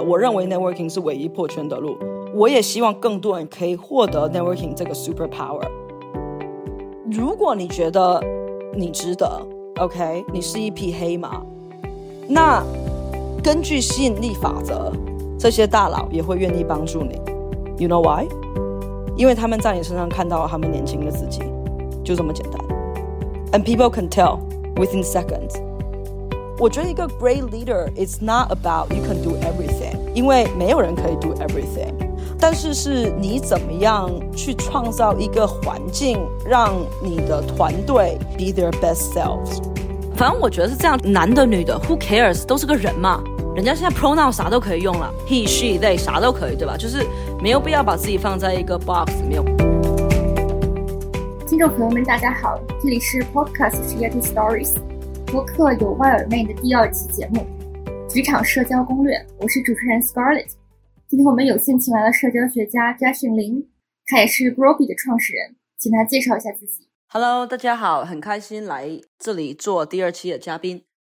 了。我认为 networking 是唯一破圈的路。我也希望更多人可以获得 networking 这个 super power。如果你觉得你值得，OK，你是一匹黑马，那根据吸引力法则，这些大佬也会愿意帮助你。You know why？因为他们在你身上看到了他们年轻的自己，就这么简单。And people can tell within seconds。我觉得一个 great leader is not about you can do everything， 因为没有人可以 do everything。但是是你怎么样去创造一个环境，让你的团队 be their best selves。反正我觉得是这样，男的女的，who cares，都是个人嘛。人家现在 pronoun 啥都可以用了，he she they 啥都可以，对吧？就是没有必要把自己放在一个 box 里面。听众朋友们，大家好，这里是 Podcast 十 y Stories 播客有外耳妹的第二期节目《职场社交攻略》，我是主持人 Scarlett。今天我们有幸请来了社交学家 Justin 林，他也是 Groby 的创始人，请他介绍一下自己。Hello，大家好，很开心来这里做第二期的嘉宾。